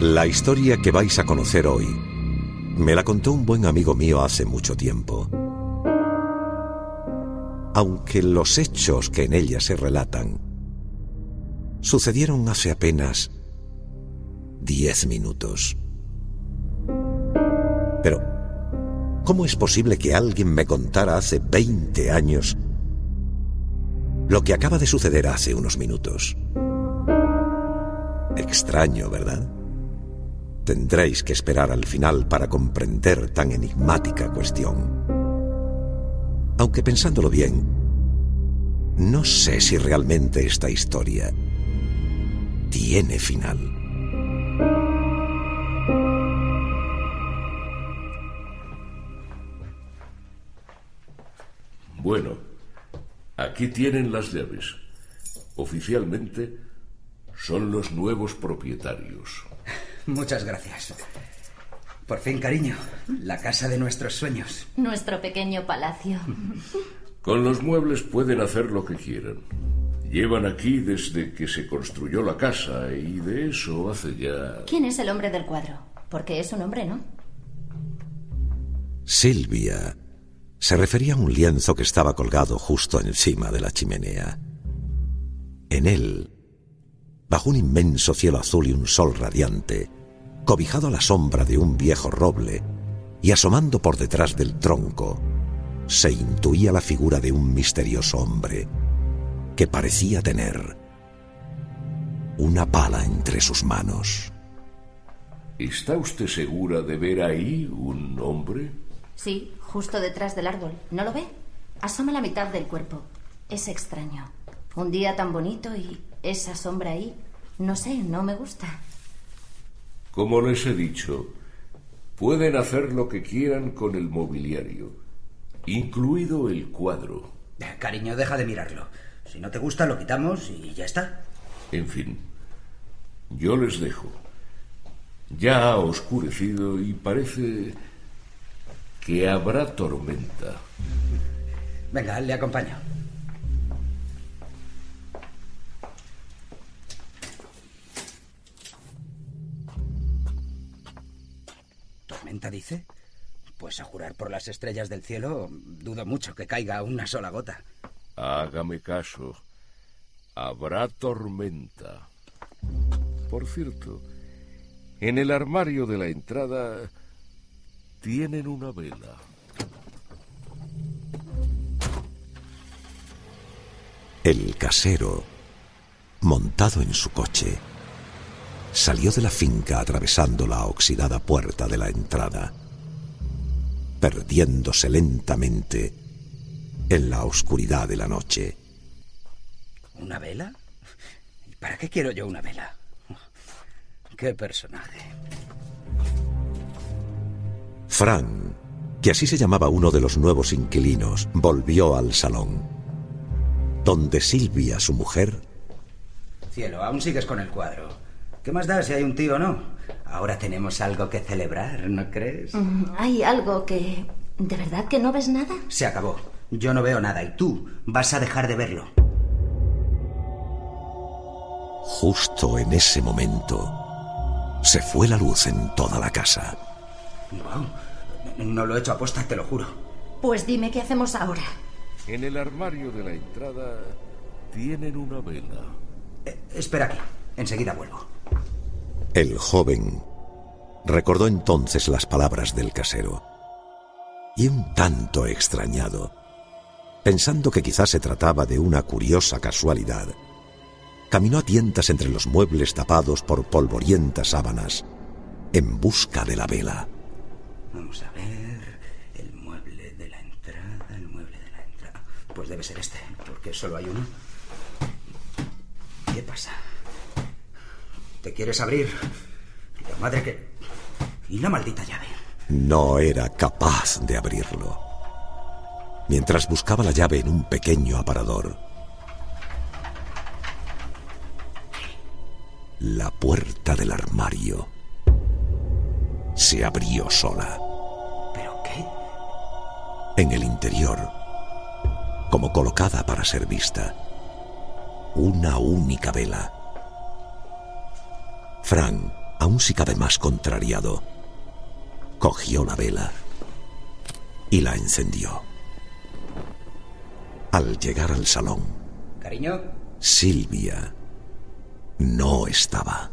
La historia que vais a conocer hoy me la contó un buen amigo mío hace mucho tiempo. Aunque los hechos que en ella se relatan sucedieron hace apenas diez minutos. Pero, ¿cómo es posible que alguien me contara hace 20 años lo que acaba de suceder hace unos minutos? Extraño, ¿verdad? Tendréis que esperar al final para comprender tan enigmática cuestión. Aunque pensándolo bien, no sé si realmente esta historia tiene final. Bueno, aquí tienen las llaves. Oficialmente son los nuevos propietarios. Muchas gracias. Por fin, cariño, la casa de nuestros sueños. Nuestro pequeño palacio. Con los muebles pueden hacer lo que quieran. Llevan aquí desde que se construyó la casa y de eso hace ya... ¿Quién es el hombre del cuadro? Porque es un hombre, ¿no? Silvia se refería a un lienzo que estaba colgado justo encima de la chimenea. En él, bajo un inmenso cielo azul y un sol radiante, cobijado a la sombra de un viejo roble y asomando por detrás del tronco, se intuía la figura de un misterioso hombre que parecía tener una pala entre sus manos. ¿Está usted segura de ver ahí un hombre? Sí, justo detrás del árbol. ¿No lo ve? Asoma la mitad del cuerpo. Es extraño. Un día tan bonito y esa sombra ahí. No sé, no me gusta. Como les he dicho, pueden hacer lo que quieran con el mobiliario, incluido el cuadro. Cariño, deja de mirarlo. Si no te gusta, lo quitamos y ya está. En fin, yo les dejo. Ya ha oscurecido y parece que habrá tormenta. Venga, le acompaño. ¿Tormenta dice? Pues a jurar por las estrellas del cielo, dudo mucho que caiga una sola gota. Hágame caso. Habrá tormenta. Por cierto, en el armario de la entrada tienen una vela. El casero, montado en su coche, salió de la finca atravesando la oxidada puerta de la entrada, perdiéndose lentamente en la oscuridad de la noche. ¿Una vela? ¿Y para qué quiero yo una vela? ¡Qué personaje! Fran, que así se llamaba uno de los nuevos inquilinos, volvió al salón, donde Silvia, su mujer... Cielo, aún sigues con el cuadro. ¿Qué más da si hay un tío o no? Ahora tenemos algo que celebrar, ¿no crees? Mm, ¿Hay algo que... ¿De verdad que no ves nada? Se acabó. Yo no veo nada y tú vas a dejar de verlo. Justo en ese momento, se fue la luz en toda la casa. Wow. No lo he hecho aposta, te lo juro. Pues dime qué hacemos ahora. En el armario de la entrada tienen una vela. Eh, espera aquí. Enseguida vuelvo. El joven recordó entonces las palabras del casero y un tanto extrañado, pensando que quizás se trataba de una curiosa casualidad, caminó a tientas entre los muebles tapados por polvorientas sábanas en busca de la vela. Vamos a ver. El mueble de la entrada, el mueble de la entrada. Pues debe ser este, porque solo hay uno. ¿Qué pasa? ¿Te quieres abrir? La madre que... ¿Y la maldita llave? No era capaz de abrirlo. Mientras buscaba la llave en un pequeño aparador, la puerta del armario se abrió sola. ¿Pero qué? En el interior, como colocada para ser vista, una única vela. Frank, aún si cabe más contrariado, cogió la vela y la encendió. Al llegar al salón, Cariño, Silvia no estaba.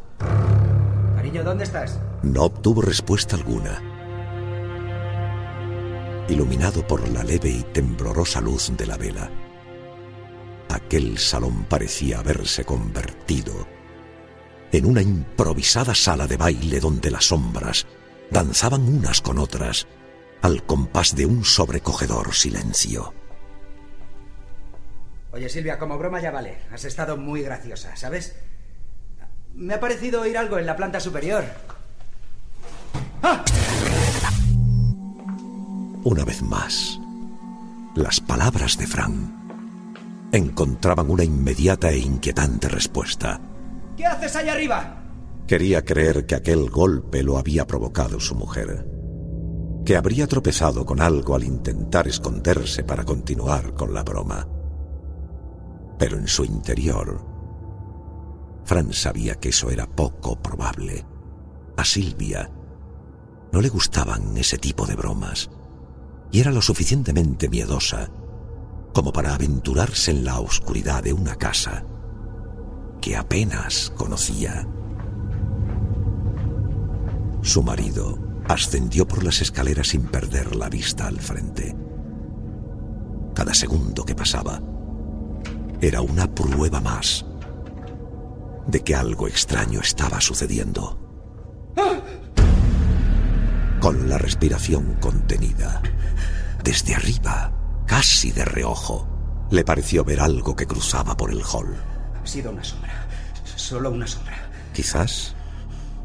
cariño, ¿dónde estás? No obtuvo respuesta alguna. Iluminado por la leve y temblorosa luz de la vela, aquel salón parecía haberse convertido en una improvisada sala de baile donde las sombras danzaban unas con otras al compás de un sobrecogedor silencio. Oye, Silvia, como broma ya vale. Has estado muy graciosa, ¿sabes? Me ha parecido oír algo en la planta superior. ¡Ah! Una vez más, las palabras de Fran encontraban una inmediata e inquietante respuesta. ¿Qué haces ahí arriba? Quería creer que aquel golpe lo había provocado su mujer, que habría tropezado con algo al intentar esconderse para continuar con la broma. Pero en su interior, Fran sabía que eso era poco probable. A Silvia no le gustaban ese tipo de bromas y era lo suficientemente miedosa como para aventurarse en la oscuridad de una casa que apenas conocía. Su marido ascendió por las escaleras sin perder la vista al frente. Cada segundo que pasaba era una prueba más de que algo extraño estaba sucediendo. Con la respiración contenida, desde arriba, casi de reojo, le pareció ver algo que cruzaba por el hall. Ha sido una sombra. Solo una sombra. Quizás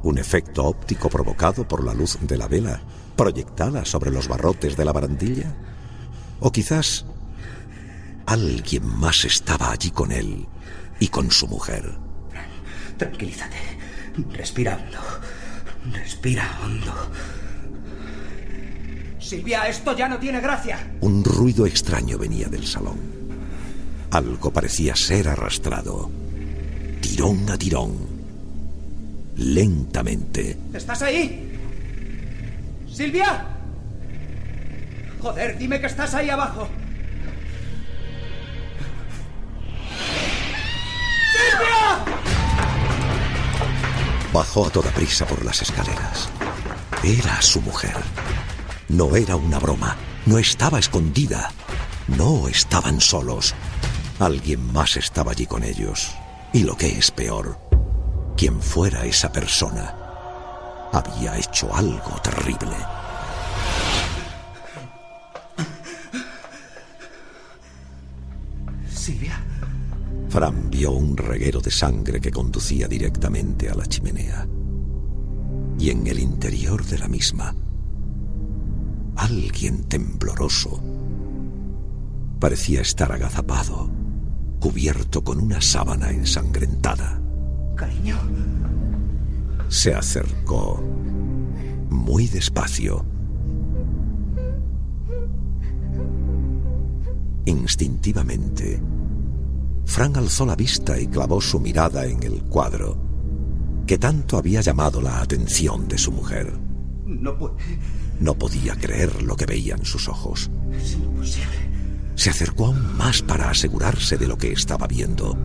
un efecto óptico provocado por la luz de la vela proyectada sobre los barrotes de la barandilla. O quizás alguien más estaba allí con él y con su mujer. Tranquilízate. Respira hondo. Respira hondo. Silvia, esto ya no tiene gracia. Un ruido extraño venía del salón. Algo parecía ser arrastrado, tirón a tirón, lentamente. ¿Estás ahí? ¡Silvia! Joder, dime que estás ahí abajo. Bajó a toda prisa por las escaleras. Era su mujer. No era una broma. No estaba escondida. No estaban solos. Alguien más estaba allí con ellos. Y lo que es peor, quien fuera esa persona, había hecho algo terrible. Silvia. Fran vio un reguero de sangre que conducía directamente a la chimenea. Y en el interior de la misma, alguien tembloroso parecía estar agazapado, cubierto con una sábana ensangrentada. Cariño. Se acercó muy despacio. Instintivamente, Fran alzó la vista y clavó su mirada en el cuadro que tanto había llamado la atención de su mujer. No. No podía creer lo que veían sus ojos. Es imposible. Se acercó aún más para asegurarse de lo que estaba viendo.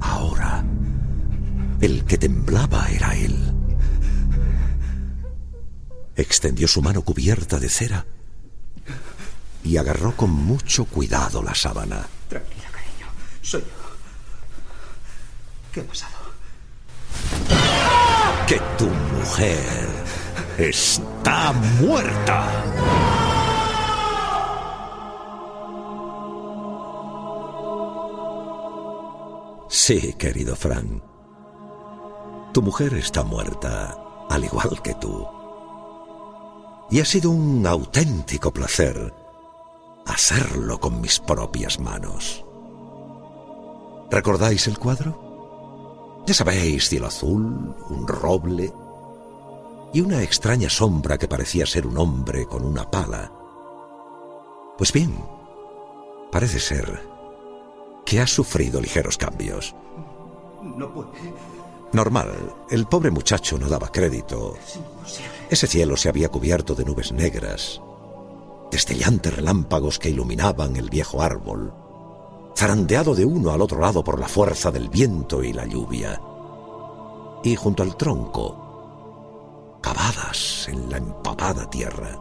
Ahora, el que temblaba era él. Extendió su mano cubierta de cera y agarró con mucho cuidado la sábana. Tranquila, cariño. Soy yo. ¿Qué ha pasado? Que tu mujer está muerta. Sí, querido Frank. Tu mujer está muerta, al igual que tú. Y ha sido un auténtico placer hacerlo con mis propias manos. ¿Recordáis el cuadro? Ya sabéis, cielo azul, un roble y una extraña sombra que parecía ser un hombre con una pala. Pues bien, parece ser que ha sufrido ligeros cambios. No puede. Normal, el pobre muchacho no daba crédito. Ese cielo se había cubierto de nubes negras, destellantes relámpagos que iluminaban el viejo árbol, zarandeado de uno al otro lado por la fuerza del viento y la lluvia. Y junto al tronco, cavadas en la empapada tierra,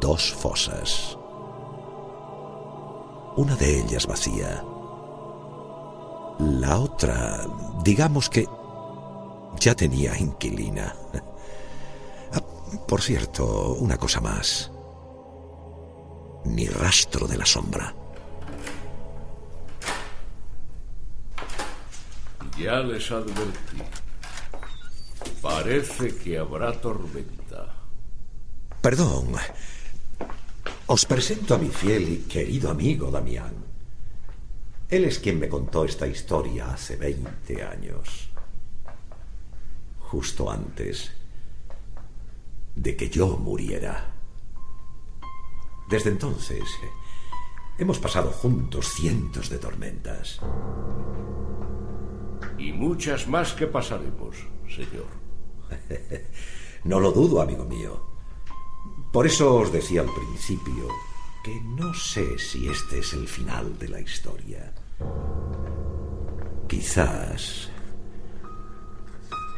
dos fosas. Una de ellas vacía. La otra, digamos que ya tenía inquilina. Ah, por cierto, una cosa más. Ni rastro de la sombra. Ya les advertí. Parece que habrá tormenta. Perdón. Os presento a mi fiel y querido amigo Damián. Él es quien me contó esta historia hace 20 años. Justo antes de que yo muriera. Desde entonces hemos pasado juntos cientos de tormentas. Y muchas más que pasaremos, señor. No lo dudo, amigo mío. Por eso os decía al principio que no sé si este es el final de la historia. Quizás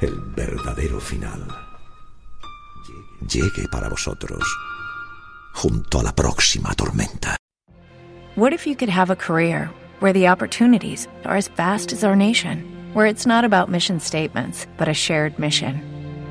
el verdadero final llegue para vosotros junto a la próxima tormenta. What if you could have a career where the opportunities are as vast as our nation, where it's not about mission statements, but a shared mission?